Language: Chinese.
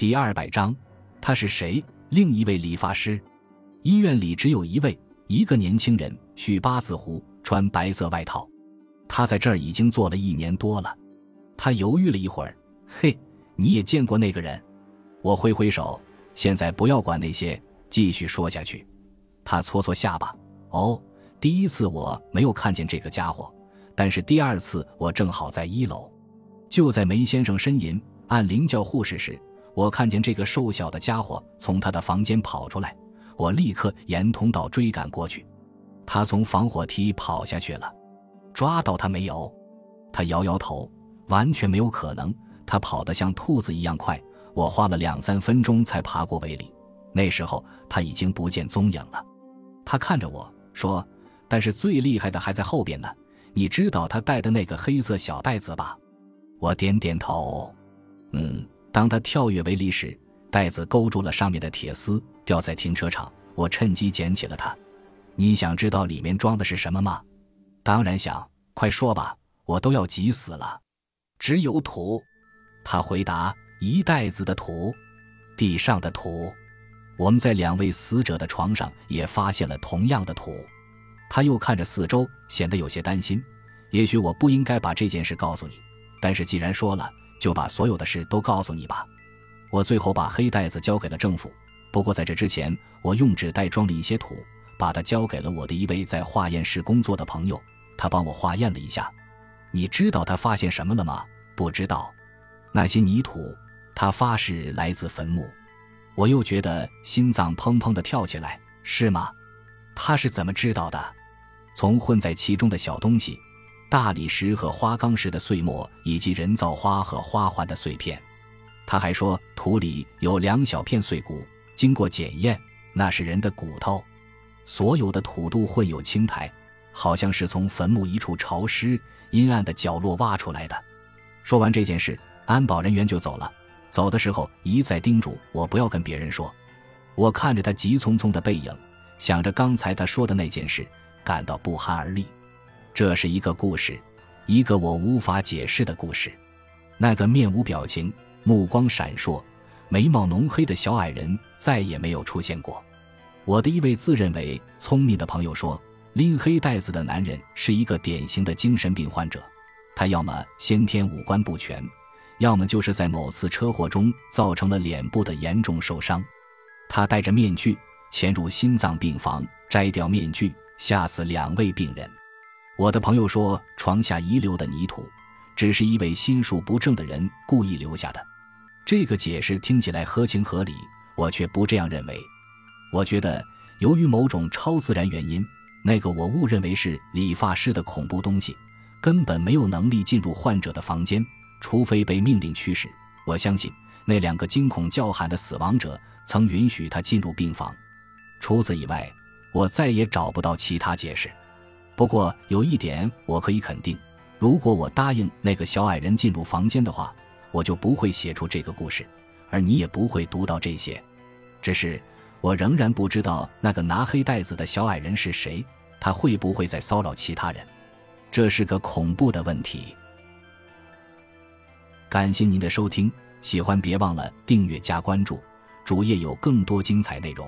第二百章，他是谁？另一位理发师。医院里只有一位，一个年轻人，蓄八字胡，穿白色外套。他在这儿已经做了一年多了。他犹豫了一会儿，嘿，你也见过那个人？我挥挥手，现在不要管那些，继续说下去。他搓搓下巴，哦，第一次我没有看见这个家伙，但是第二次我正好在一楼，就在梅先生呻吟按铃叫护士时。我看见这个瘦小的家伙从他的房间跑出来，我立刻沿通道追赶过去。他从防火梯跑下去了，抓到他没有？他摇摇头，完全没有可能。他跑得像兔子一样快，我花了两三分钟才爬过围篱。那时候他已经不见踪影了。他看着我说：“但是最厉害的还在后边呢。你知道他带的那个黑色小袋子吧？”我点点头，嗯。当他跳跃围篱时，袋子勾住了上面的铁丝，掉在停车场。我趁机捡起了它。你想知道里面装的是什么吗？当然想，快说吧，我都要急死了。只有土，他回答。一袋子的土，地上的土。我们在两位死者的床上也发现了同样的土。他又看着四周，显得有些担心。也许我不应该把这件事告诉你，但是既然说了。就把所有的事都告诉你吧。我最后把黑袋子交给了政府，不过在这之前，我用纸袋装了一些土，把它交给了我的一位在化验室工作的朋友。他帮我化验了一下。你知道他发现什么了吗？不知道。那些泥土，他发誓来自坟墓。我又觉得心脏砰砰地跳起来。是吗？他是怎么知道的？从混在其中的小东西。大理石和花岗石的碎末，以及人造花和花环的碎片。他还说，土里有两小片碎骨，经过检验，那是人的骨头。所有的土都混有青苔，好像是从坟墓一处潮湿、阴暗的角落挖出来的。说完这件事，安保人员就走了。走的时候一再叮嘱我不要跟别人说。我看着他急匆匆的背影，想着刚才他说的那件事，感到不寒而栗。这是一个故事，一个我无法解释的故事。那个面无表情、目光闪烁、眉毛浓黑的小矮人再也没有出现过。我的一位自认为聪明的朋友说，拎黑袋子的男人是一个典型的精神病患者。他要么先天五官不全，要么就是在某次车祸中造成了脸部的严重受伤。他戴着面具潜入心脏病房，摘掉面具，吓死两位病人。我的朋友说，床下遗留的泥土，只是一位心术不正的人故意留下的。这个解释听起来合情合理，我却不这样认为。我觉得，由于某种超自然原因，那个我误认为是理发师的恐怖东西，根本没有能力进入患者的房间，除非被命令驱使。我相信，那两个惊恐叫喊的死亡者曾允许他进入病房。除此以外，我再也找不到其他解释。不过有一点我可以肯定，如果我答应那个小矮人进入房间的话，我就不会写出这个故事，而你也不会读到这些。只是我仍然不知道那个拿黑袋子的小矮人是谁，他会不会在骚扰其他人？这是个恐怖的问题。感谢您的收听，喜欢别忘了订阅加关注，主页有更多精彩内容。